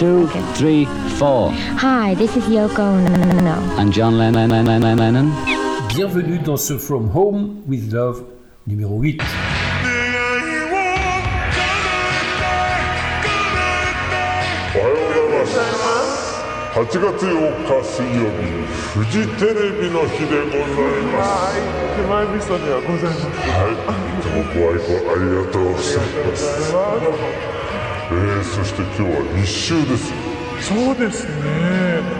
two, three, four. Hi, this is Yoko Ono. And John Lennon. Bienvenue dans ce From Home with Love numéro 8. えー、そして今日は立秋ですそうですね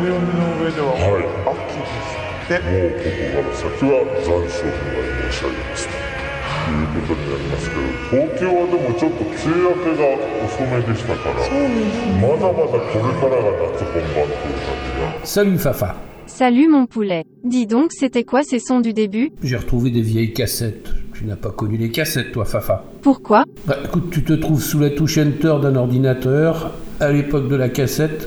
暦の上でははい秋ですってもうここから先は残暑に申し上げますということになりますけど東京はでもちょっと梅雨明けが遅めでしたからまだまだこれからが夏本番という感じが Salut Fafa. Salut mon poulet. Dis donc, c'était quoi ces sons du début J'ai retrouvé des vieilles cassettes. Tu n'as pas connu les cassettes, toi, Fafa. Pourquoi? Bah écoute, tu te trouves sous la touche Enter d'un ordinateur. À l'époque de la cassette,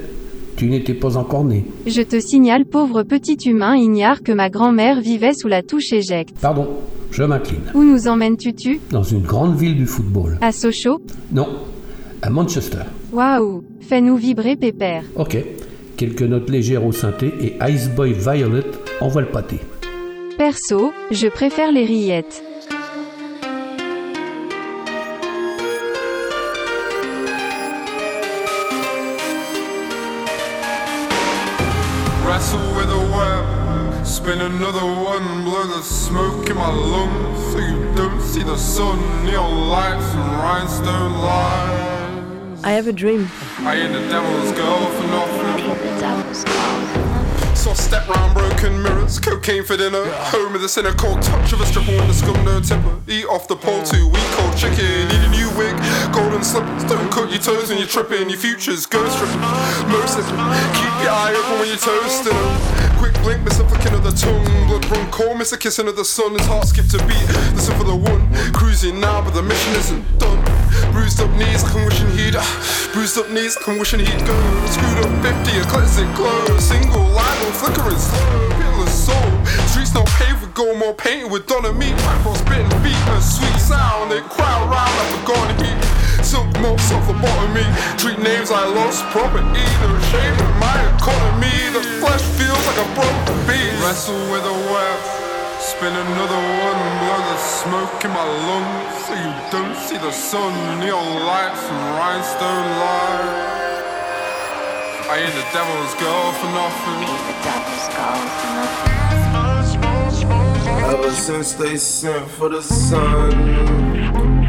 tu n'étais pas encore né. Je te signale, pauvre petit humain ignare que ma grand-mère vivait sous la touche éjecte. Pardon, je m'incline. Où nous emmènes-tu-tu? Dans une grande ville du football. À Sochaux? Non, à Manchester. Waouh Fais-nous vibrer, pépère. Ok. Quelques notes légères au synthé et Ice Boy Violet envoie le pâté. Perso, je préfère les rillettes. Web, spin another one, blow the smoke in my lungs so you don't see the sun, neon lights and rhinestone lies. I have a dream. I ain't the devil's girl for nothing. So I step round broken mirrors, cocaine for dinner. Home with a cynical touch of a stripper with a scum no tipper. Eat off the pole two week old chicken. Need a new wig, golden slippers. Don't cut your toes when you're tripping. Your future's ghost tripping. Most of them. Keep your eye open when you're toasting. Quick blink, miss a flicking the tongue. Blood run cold, miss a kissing of the sun. His heart skipped a beat. Listen for the one. Cruising now, but the mission isn't done. Bruised up knees, like I'm wishing he'd. Uh, bruised up knees, I'm wishing he'd go. Screwed up 50, a classic glow. Single line on flickering slow. Pitiless soul. Streets not paved with gold, more painted with Donna meat. Cross spitting beat, a sweet sound. They crowd round like a gone heat. Silk mops off the bottom of me. Treat names I lost property. The shame of my economy. The flesh feels like a broken beast. Wrestle with a web. Spin another one, blow the smoke in my lungs so you don't see the sun. Neon lights and rhinestone light. I ain't the devil's girl for nothing. Ever since they sent for the sun,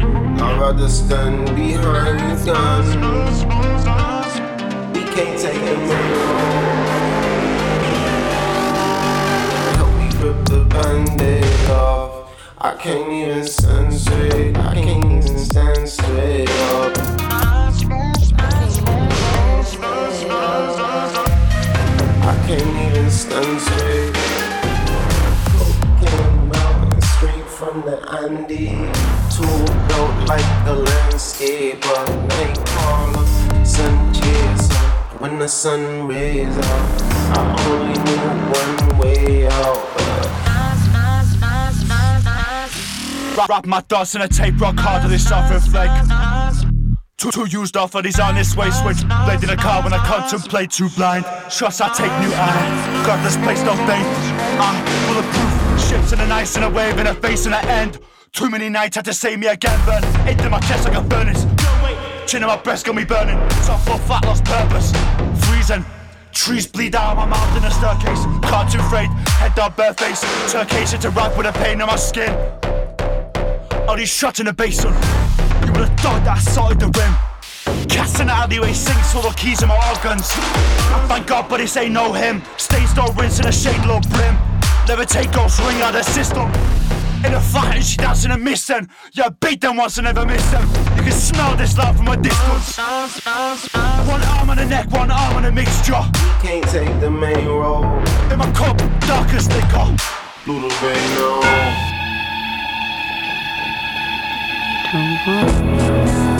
I'd rather stand behind the gun. We can't take the middle. Help me rip the band-aid off. I can't even stand straight. I can't even stand straight up. I can't even stand straight. From the Andes. Tool built like. Nightcrawler, sun chaser. When the sun rays I only knew one way out. Wrap, my thoughts in a tape rock hard to this self reflect. Too, too used off of these honest way switch blade in a car when I contemplate too blind shots I take new eye got this place no faith I'm bulletproof ships in an ice and a wave and a face and an end. Too many nights had to save me again burn into my chest like a furnace. Chin in my breast got me burning. Soft full fat lost purpose. Freezing. Trees bleed out of my mouth in a staircase. Cartoon freight, head down bare face. Turkish to rap with a pain in my skin. All these shots in the basin. You would have thought that I sorted the rim. Casting out alleyway sinks full of keys in my organs. I thank God but this ain't no him Stains no rinse in a shade low brim Never take ghost ring out of the system in a fight and she dancing and miss them. Yeah, beat them once and never miss them. You can smell this love from a distance. One arm on the neck, one arm on a mixture. Can't take the main road In my cup, dark as liquor. Blue the rain, no Such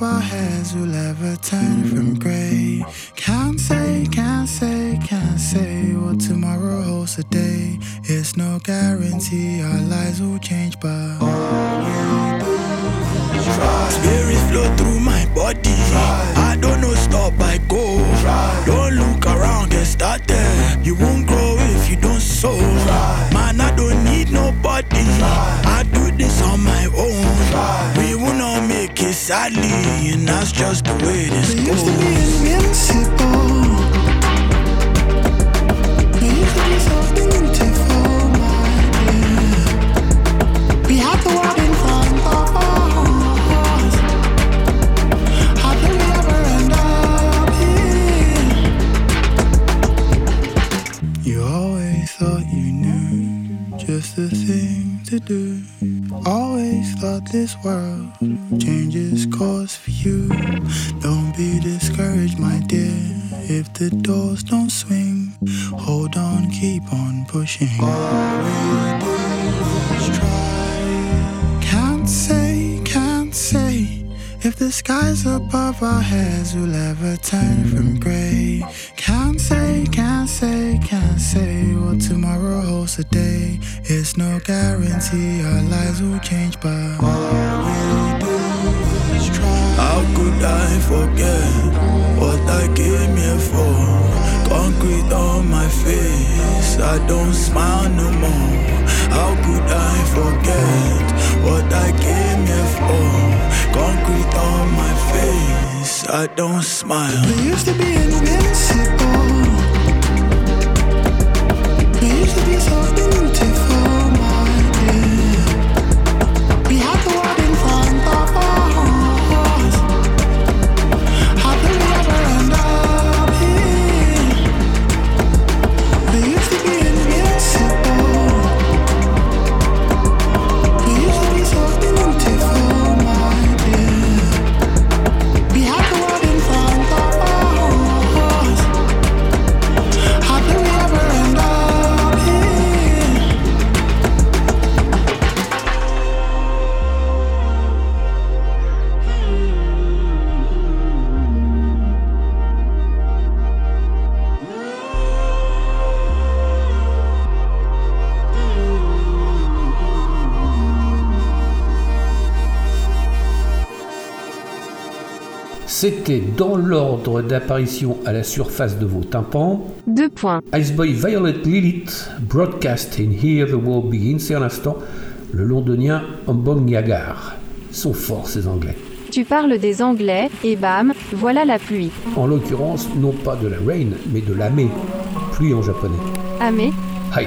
Our heads will ever turn from Dans l'ordre d'apparition à la surface de vos tympans. Deux points. Iceboy Violet Lilith, Broadcast in Here the world Begins. C'est à l'instant le londonien Ambong Yagar. Sont forts ces Anglais. Tu parles des Anglais, et bam, voilà la pluie. En l'occurrence, non pas de la rain, mais de l'ame. Pluie en japonais. Amé Hi.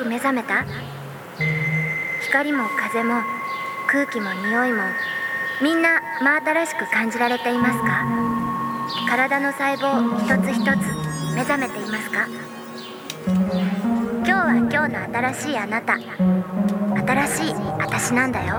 く目覚めた？光も風も空気も匂いもみんな真新しく感じられていますか？体の細胞一つ一つ目覚めていますか？今日は今日の新しいあなた。新しい私なんだよ。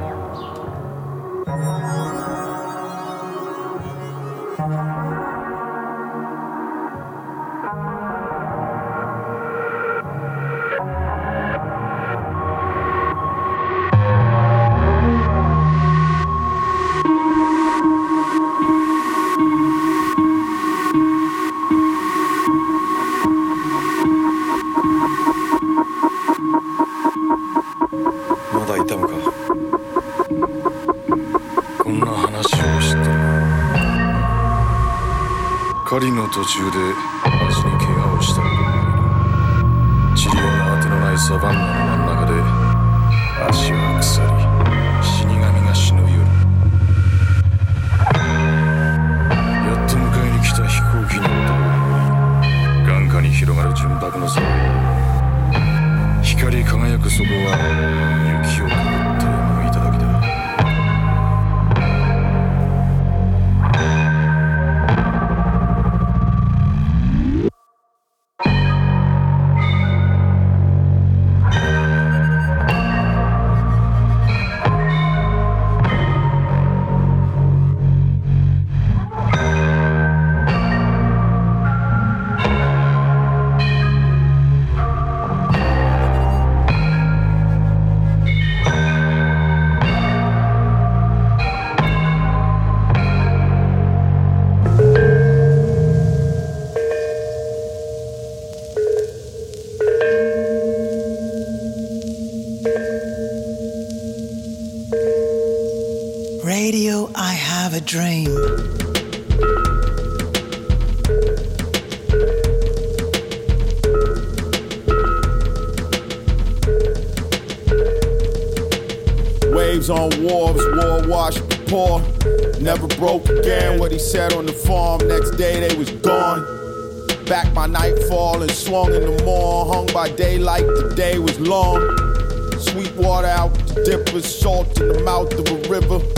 途中で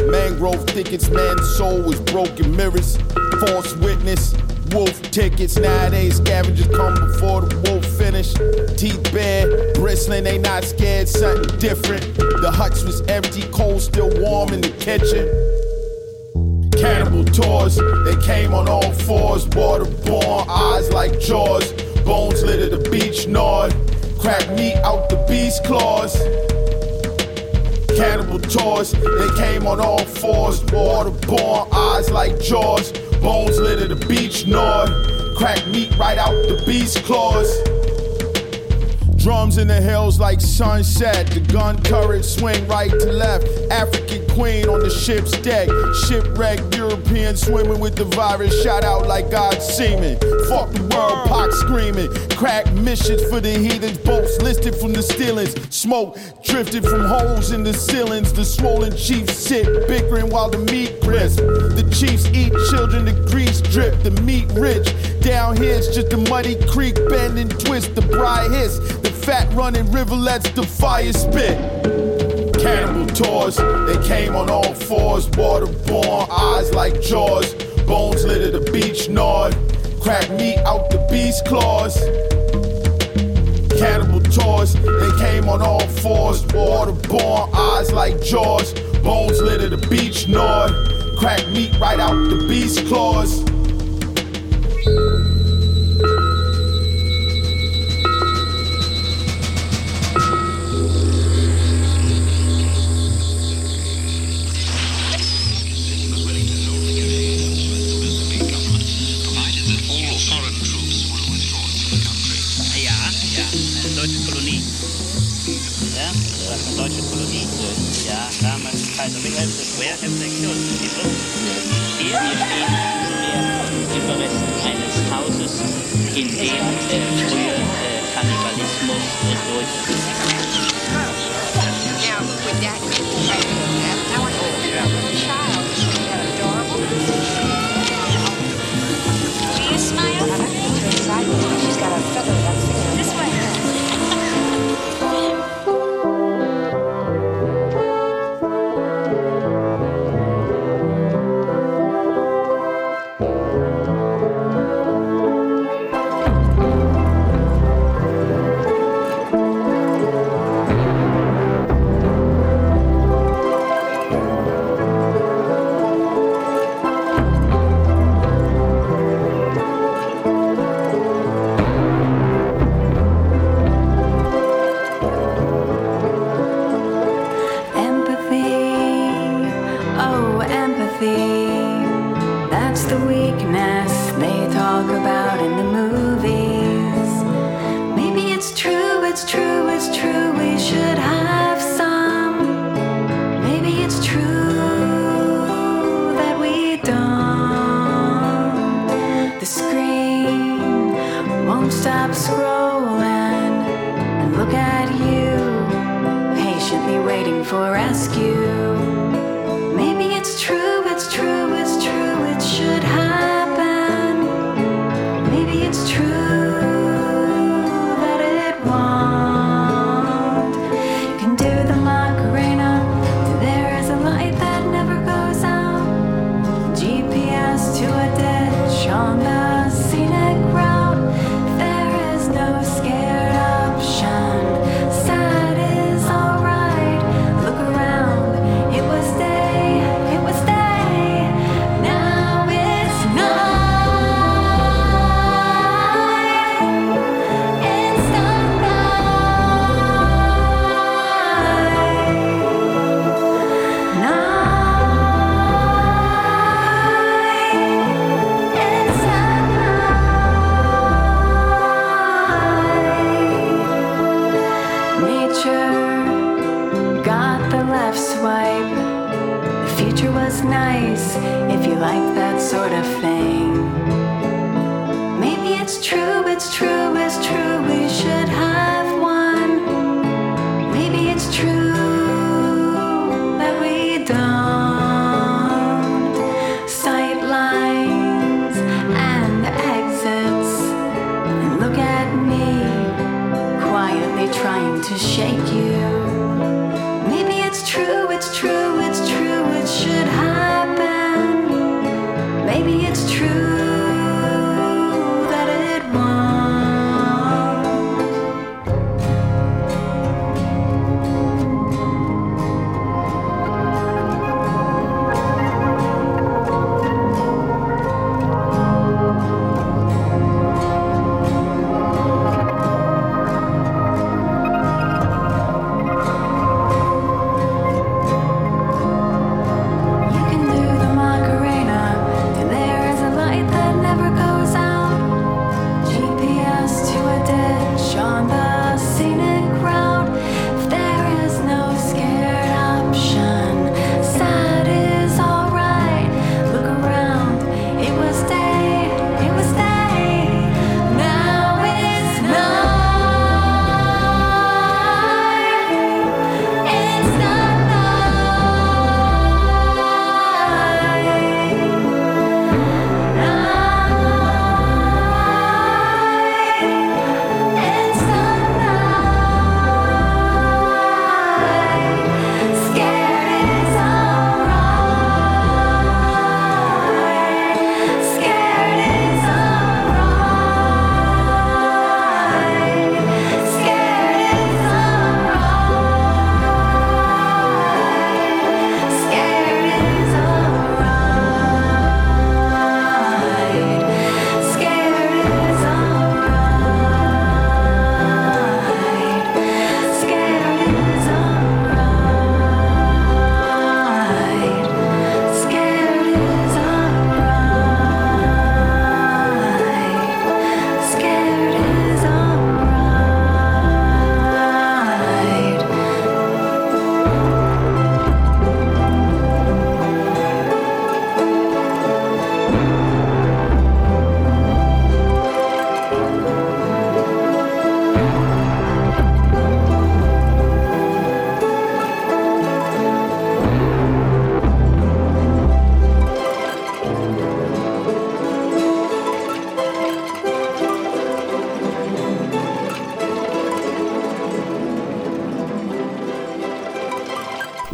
Mangrove thickets, man's soul was broken mirrors. False witness, wolf tickets. Nowadays, scavengers come before the wolf finish. Teeth bare, bristling, they not scared, something different. The huts was empty, cold still warm in the kitchen. Cannibal tours, they came on all fours, waterborne, eyes like jaws. Bones litter the beach, gnawed. Crack meat out the beast claws. Cannibal tours, they came on all fours, waterborne, eyes like jaws. Bones litter the beach, gnawed. Crack meat right out the beast claws. Drums in the hills like sunset. The gun turret swing right to left. African queen on the ship's deck. Shipwrecked European swimming with the virus. Shot out like God's semen. Fuck the world, Pac screaming. Crack missions for the heathens. Boats listed from the ceilings. Smoke drifted from holes in the ceilings. The swollen chiefs sit bickering while the meat crisp. The chiefs eat children, the grease drip. The meat rich. Down here it's just a muddy creek bend and twist. The bride hiss. Fat running rivulets, the fire spit. Cannibal tours, they came on all fours, waterborne, eyes like jaws. Bones litter the beach, gnawed. Crack meat out the beast claws. Cannibal tours, they came on all fours, waterborne, eyes like jaws. Bones litter the beach, gnawed. Crack meat right out the beast claws.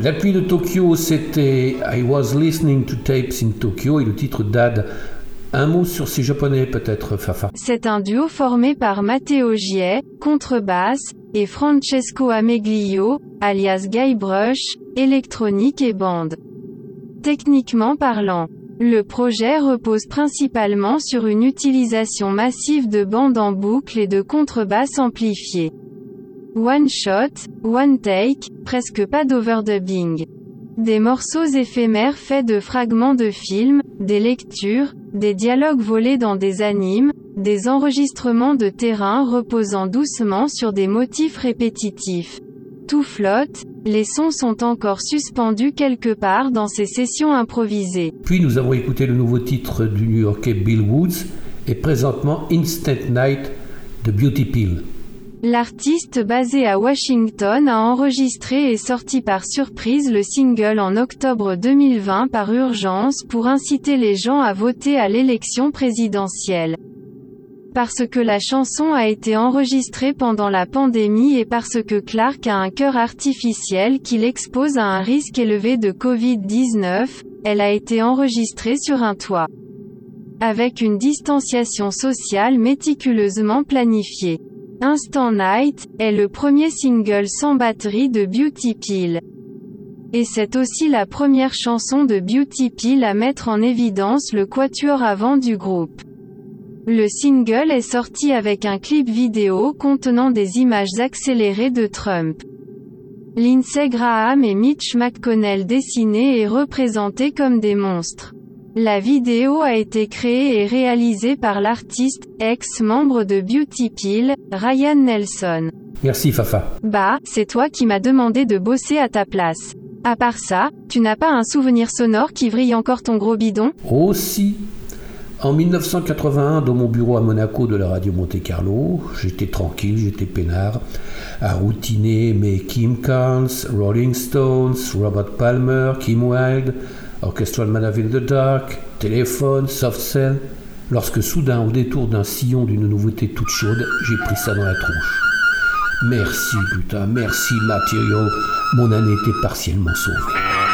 La de Tokyo, c'était I Was Listening to Tapes in Tokyo et le titre d'Ad. Un mot sur ces japonais peut-être, Fafa? C'est un duo formé par Matteo Giet, contrebasse, et Francesco Ameglio, alias Guybrush, électronique et bande. Techniquement parlant, le projet repose principalement sur une utilisation massive de bandes en boucle et de contrebasse amplifiée. One shot, one take, presque pas d'overdubbing. Des morceaux éphémères faits de fragments de films, des lectures, des dialogues volés dans des animes, des enregistrements de terrain reposant doucement sur des motifs répétitifs. Tout flotte, les sons sont encore suspendus quelque part dans ces sessions improvisées. Puis nous avons écouté le nouveau titre du New-Yorkais Bill Woods et présentement Instant Night de Beauty Pill. L'artiste basé à Washington a enregistré et sorti par surprise le single en octobre 2020 par urgence pour inciter les gens à voter à l'élection présidentielle. Parce que la chanson a été enregistrée pendant la pandémie et parce que Clark a un cœur artificiel qui l'expose à un risque élevé de Covid-19, elle a été enregistrée sur un toit. Avec une distanciation sociale méticuleusement planifiée. Instant Night est le premier single sans batterie de Beauty Pill. Et c'est aussi la première chanson de Beauty Pill à mettre en évidence le quatuor avant du groupe. Le single est sorti avec un clip vidéo contenant des images accélérées de Trump. Lindsey Graham et Mitch McConnell dessinés et représentés comme des monstres. La vidéo a été créée et réalisée par l'artiste, ex-membre de Beauty Pill, Ryan Nelson. Merci Fafa. Bah, c'est toi qui m'as demandé de bosser à ta place. À part ça, tu n'as pas un souvenir sonore qui vrille encore ton gros bidon? Aussi. En 1981, dans mon bureau à Monaco de la radio Monte Carlo, j'étais tranquille, j'étais peinard, à routiner mes Kim Carnes, Rolling Stones, Robert Palmer, Kim Wilde, Orchestral Man in the Dark, Téléphone, Soft Cell, lorsque soudain, au détour d'un sillon d'une nouveauté toute chaude, j'ai pris ça dans la tronche. Merci putain, merci Material, mon année était partiellement sauvée.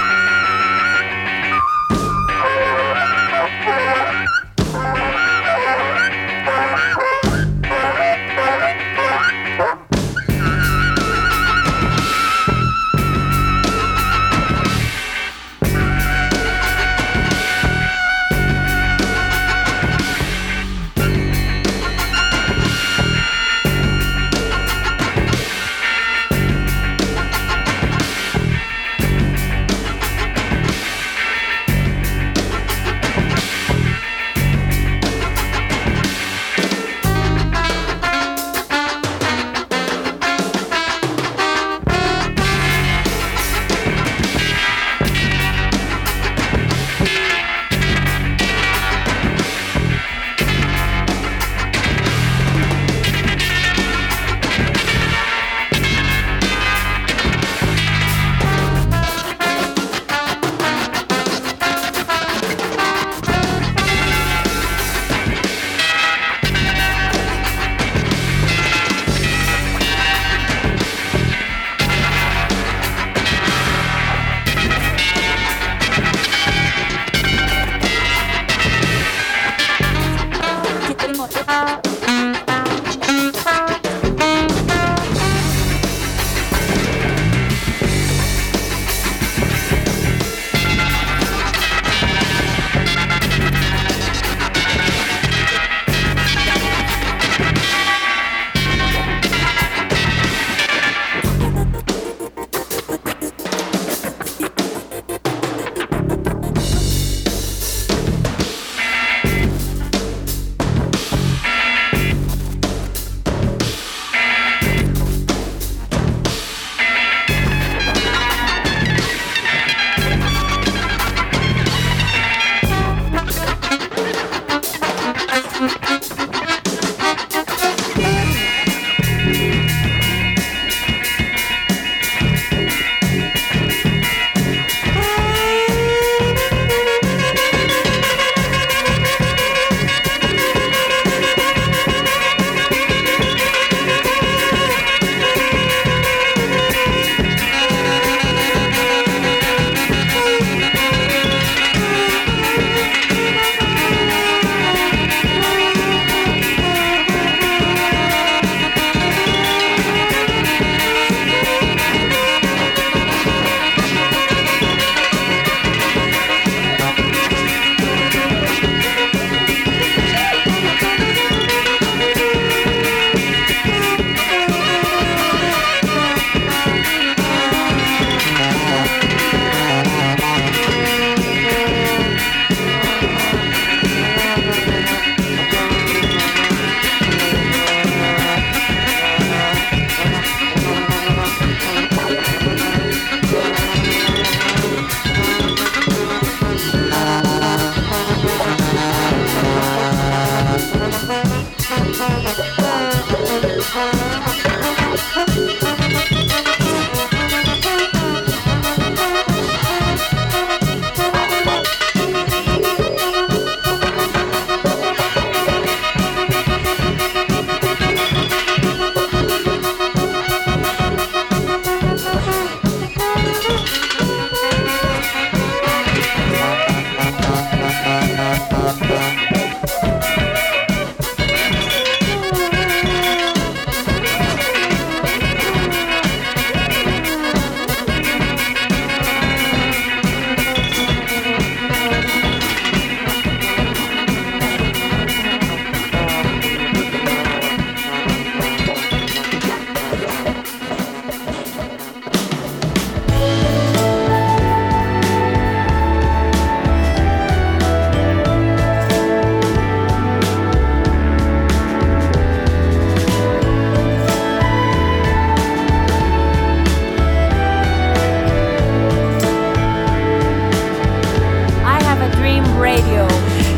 Radio.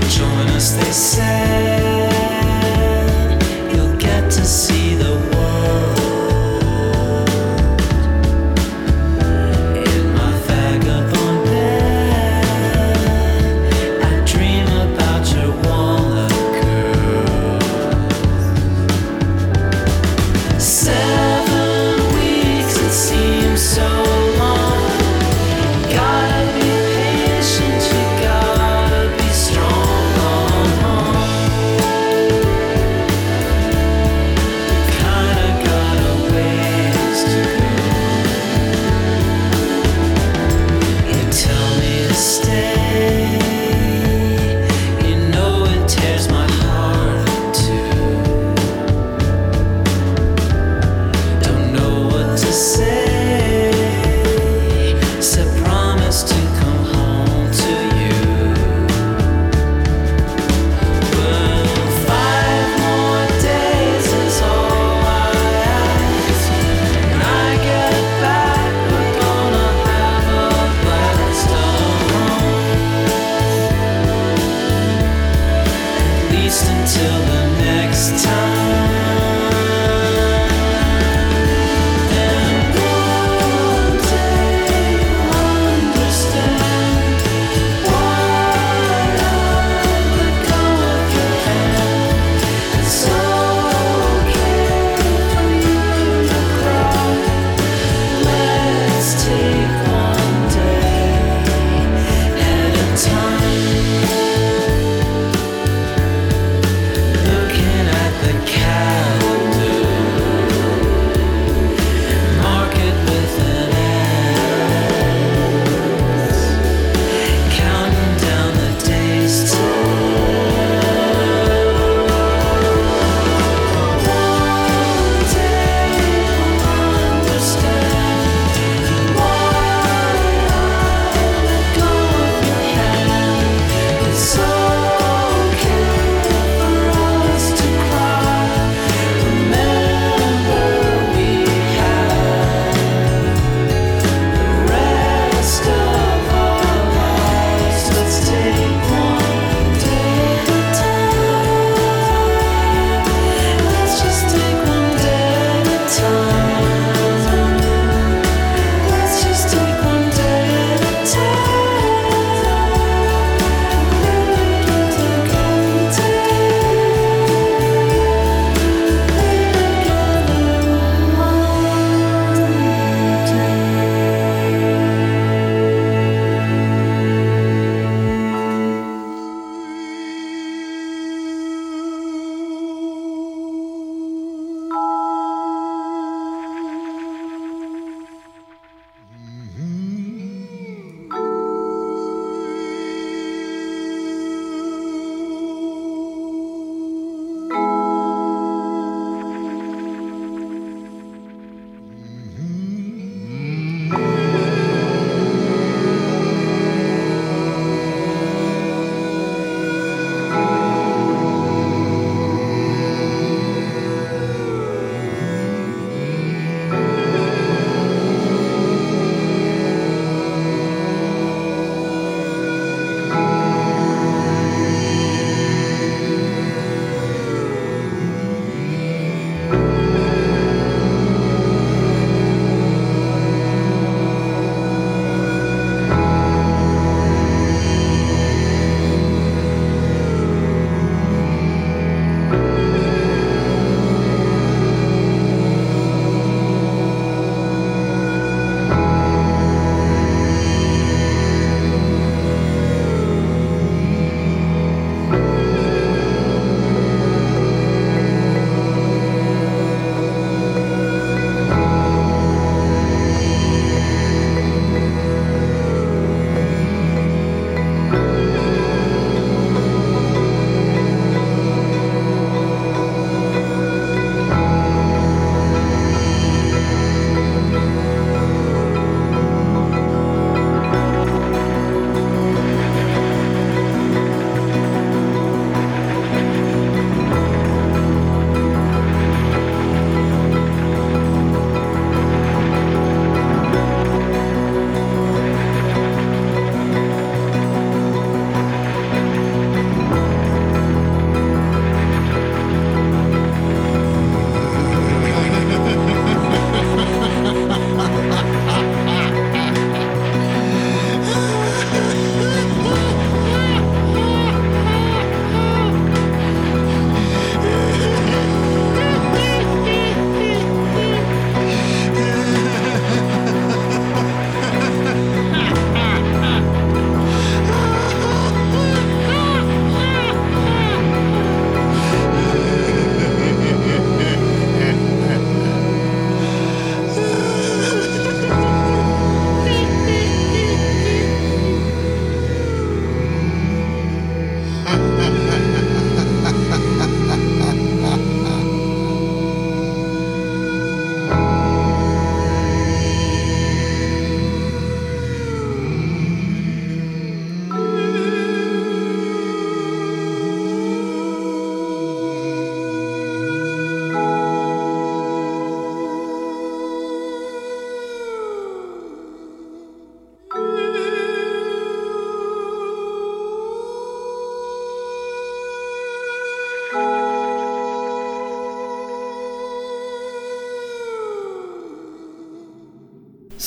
Join us, they say. You'll get to see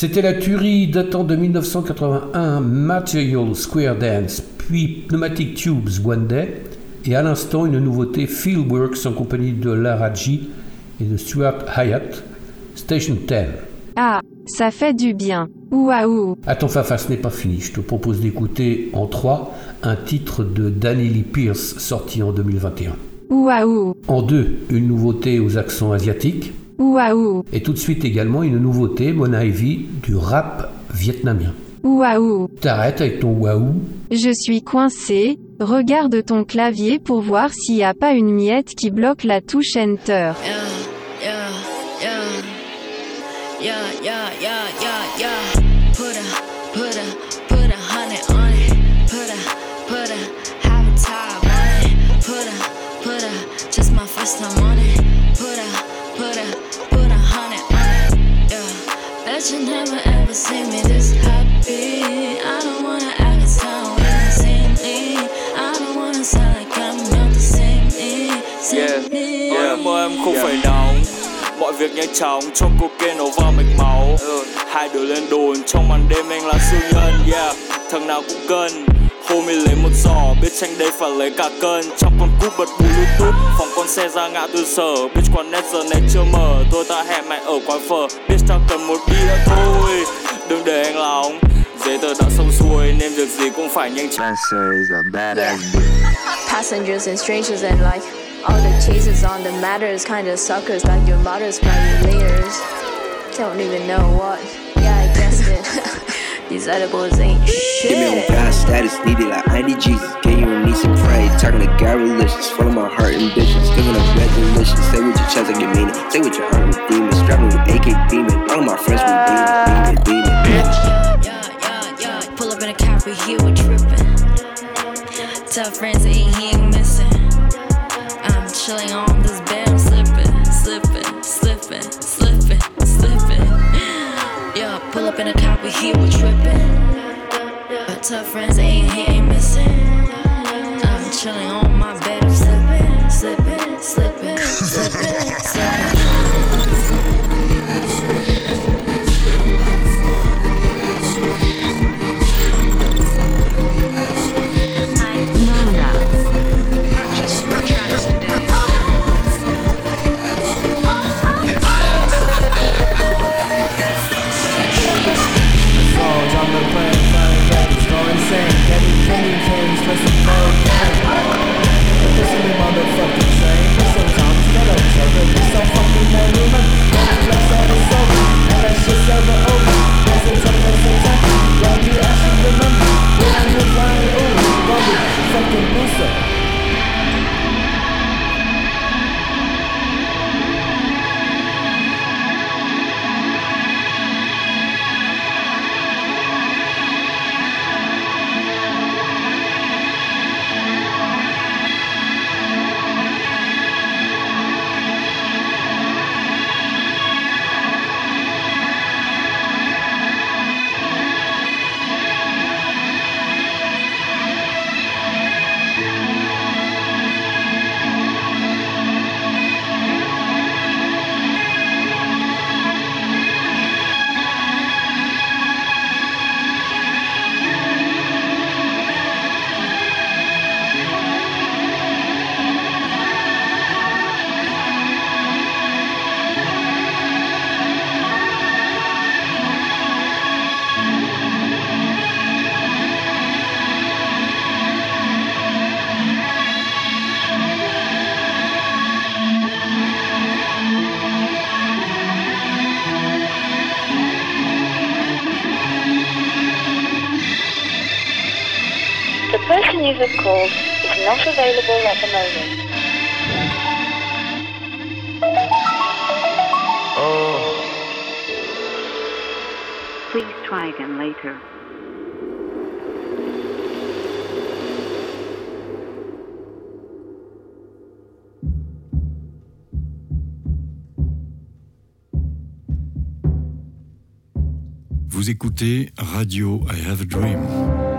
C'était la tuerie datant de 1981, Material Square Dance, puis Pneumatic Tubes One Day, et à l'instant une nouveauté Fieldworks en compagnie de Lara G et de Stuart Hyatt, Station 10. Ah, ça fait du bien. Waouh. Attends, Fafa, ce n'est pas fini. Je te propose d'écouter en 3 un titre de Danny Lee Pierce sorti en 2021. Waouh. En 2, une nouveauté aux accents asiatiques. Waouh. Et tout de suite également une nouveauté, Mon Ivy, du rap vietnamien. Waouh. T'arrêtes avec ton waouh. Je suis coincé. Regarde ton clavier pour voir s'il n'y a pas une miette qui bloque la touche Enter. Yeah, Yeah. Bet you never ever see me this happy. I don't wanna act as how we insanely. I don't wanna sound like I'm not the same me. Yeah, Same me. yeah, mơ em không phải nóng Mọi việc nhanh chóng trong cocaine nổ vào mạch máu Hai đứa lên đồn trong màn đêm anh là siêu nhân Yeah, thằng nào cũng cân Homie lấy một giỏ, biết tranh đây phải lấy cả cân. Trong con cúp bật bluetooth, phòng con xe ra ngã tư sở. Bitch quán net giờ này chưa mở, tôi ta hẹn mày ở quán phở. Bitch tao cần một bia thôi, đừng để anh lòng. Giấy tờ đã xong xuôi nên việc gì cũng phải nhanh chóng. Passengers and strangers and like all the chasers on the matters, kinda suckers like your mother's layers. Don't even know what. These edibles ain't shit. Give me on. God status, needed like I need Jesus. Can you need some praise? Talking to God religious, full of my heart ambitions. Up red delicious. Stay with your chest like you mean it. Stay with your heart with demons. Strapping with AK beaming. All of my friends with demons. Demon, demon. Yeah, yeah, yeah. Pull up in a car, we here, we trippin'. Tell friends Tell friends fucking booster. Available at the moment. Oh. Please try again later. Vous écoutez Radio I Have a Dream.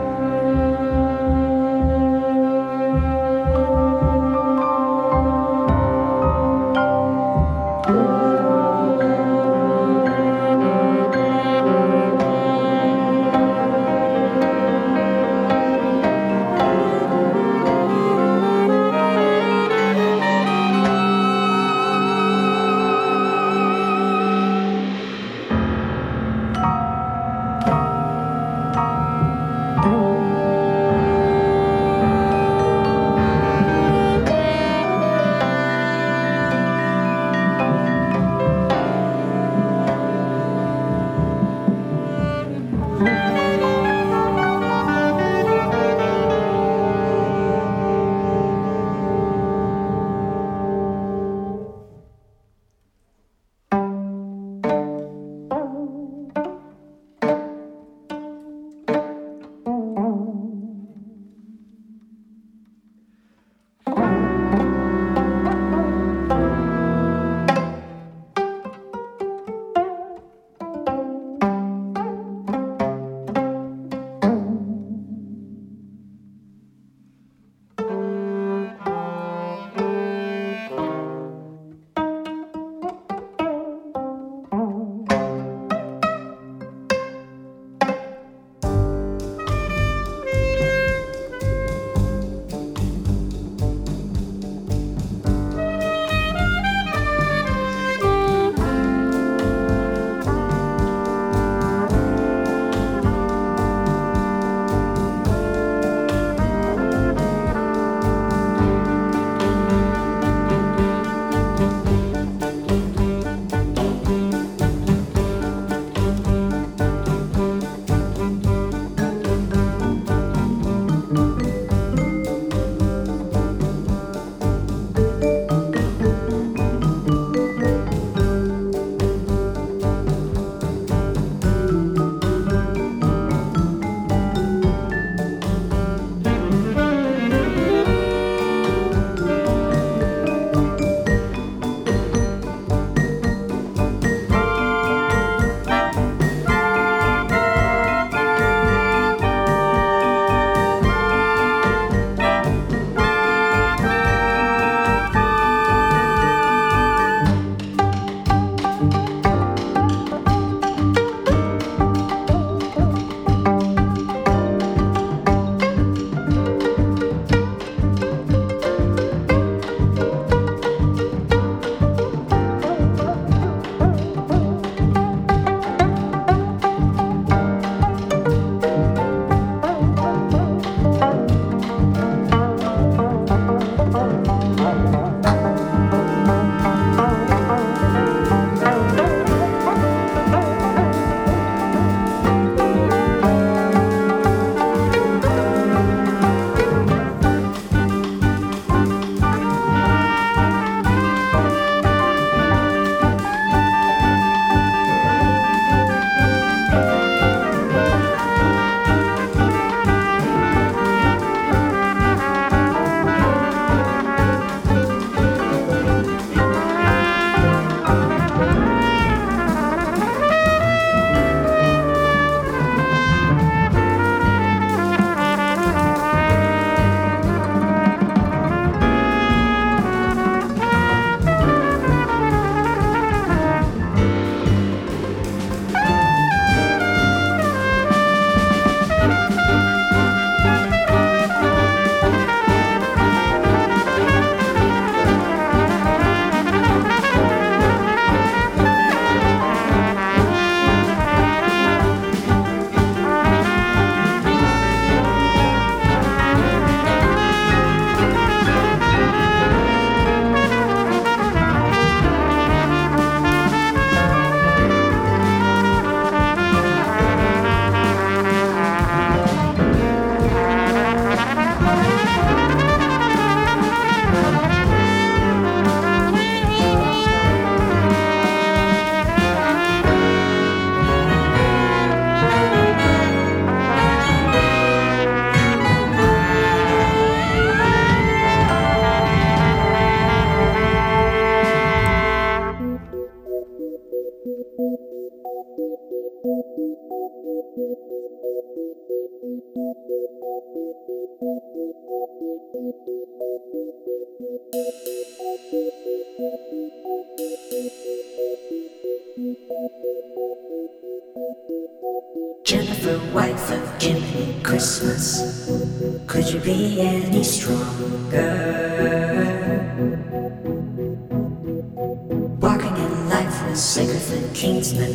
Walking in life was sicker than Kingsman.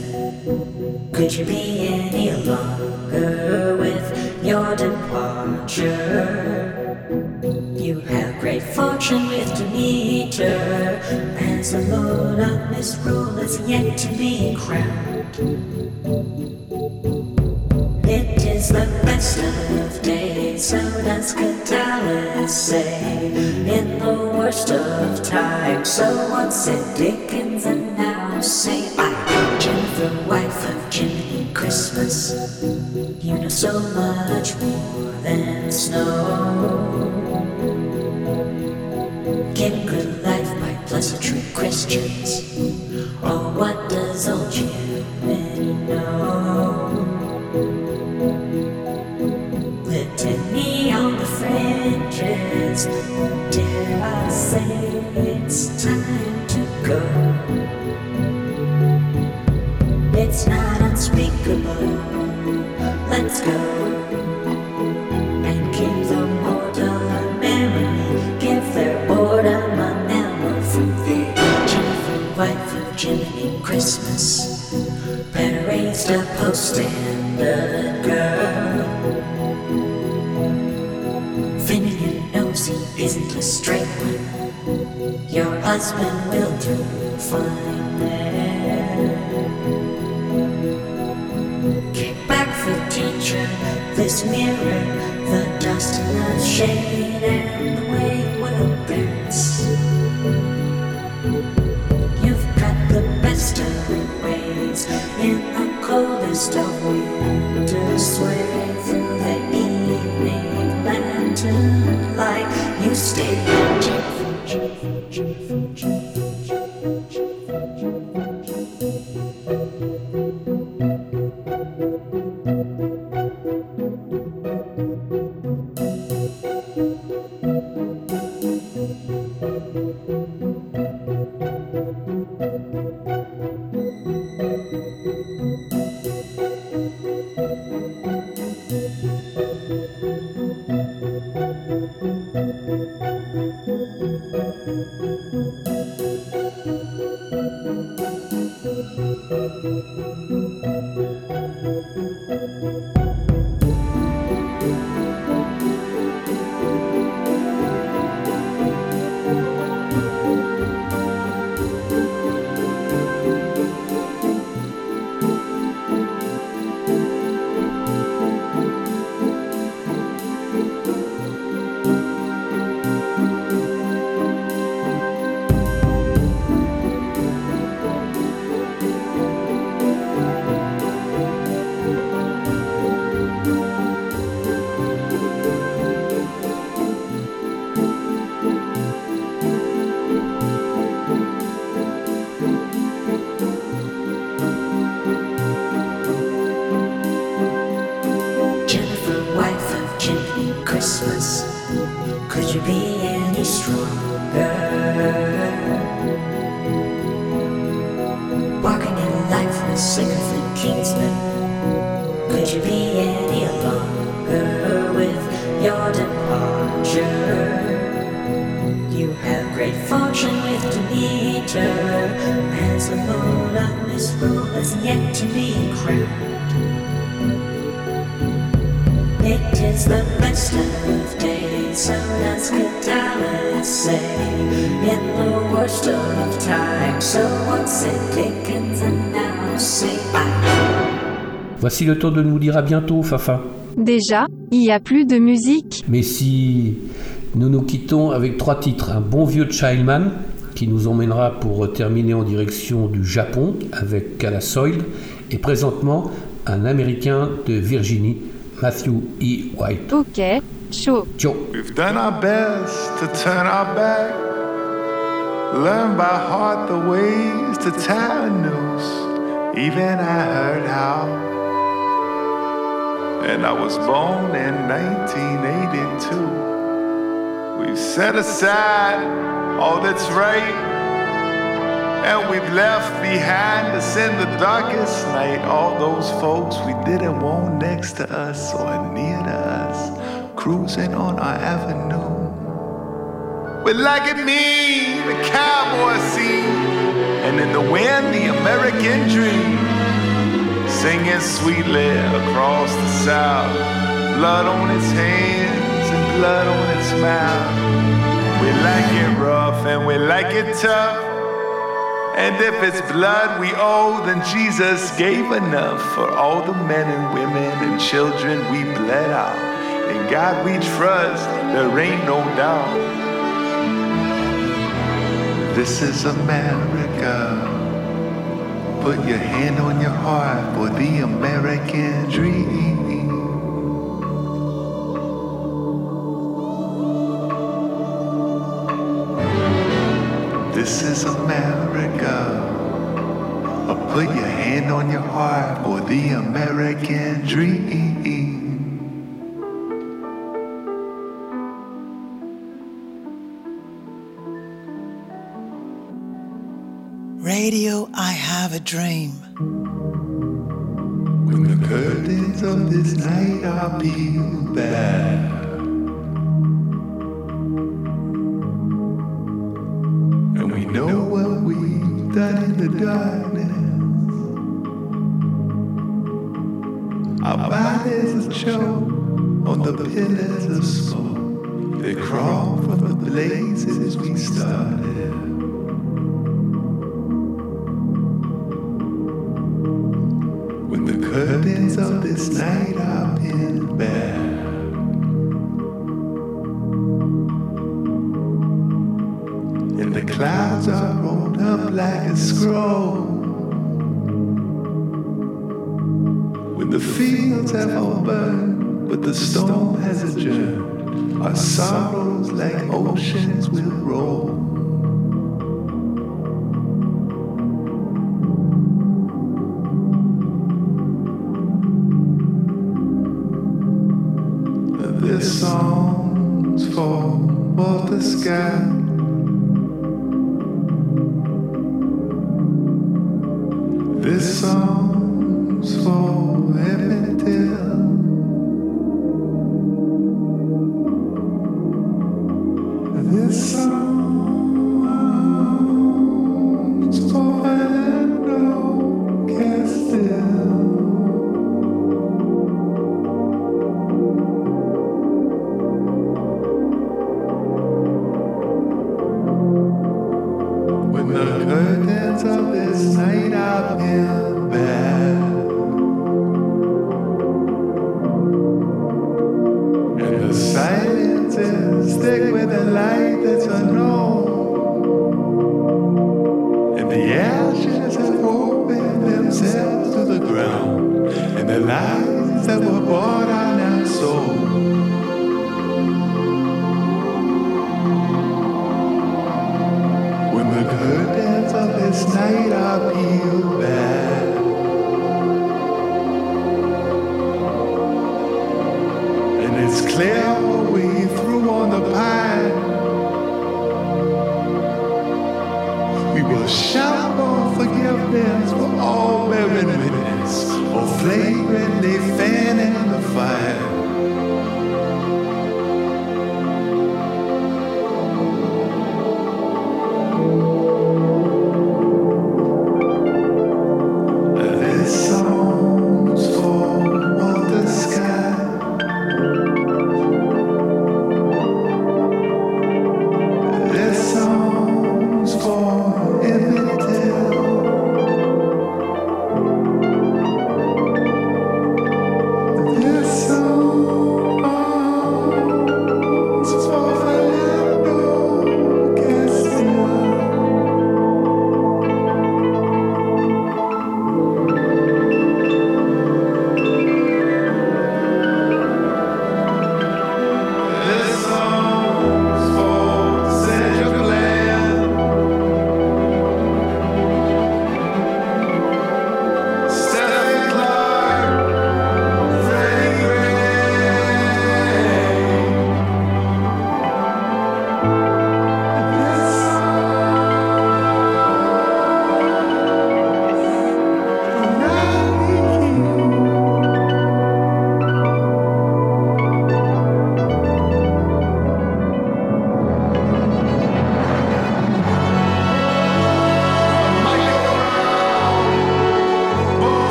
Could you be any longer with your departure? You have great fortune with Demeter, as the lord of misrule is yet to be crowned. It is the best of days, so does Catullus say. In the worst of times, so once said Dickens, and now say I. Jennifer, wife of Jimmy Christmas, you know so much more than snow. Give good life by pleasantry Christians. Oh, what does old Jimmy Raised a post-standard girl. Finnegan knows he isn't a straight one. Your husband will do fine there. Kick back the teacher, this mirror, the dust and the shade and the way will I. Voici le temps de nous dire à bientôt, Fafa. Déjà, il y a plus de musique Mais si nous nous quittons avec trois titres, un bon vieux Childman qui nous emmènera pour terminer en direction du Japon avec Calasoil et présentement un Américain de Virginie, Matthew E. White. Ok, chaud. Ciao. We've done our best to turn our back, learn by heart the ways to a noose. Even I heard how. And I was born in 1982. We've set aside all that's right, and we've left behind us in the darkest night all those folks we didn't want next to us or near to us, cruising on our avenue. With like it me, the cowboy scene, and in the wind, the American dream singing sweetly across the south. Blood on its hands and blood on its mouth. We like it rough and we like it tough. And if it's blood we owe, then Jesus gave enough for all the men and women and children we bled out. In God we trust, there ain't no doubt. This is America. Put your hand on your heart for the American dream. This is America. Put your hand on your heart for the American dream. Radio, I have a dream. When the curtains of this night are peeled back. And we know what we've done in the darkness. Our bodies are choked on the pillars of smoke. They crawl from the blazes we started. Curtains of this night are pinned back. And the clouds are rolled up like a scroll. When the fields have all burned, but the storm has adjourned, our sorrows like oceans will roll.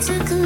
つく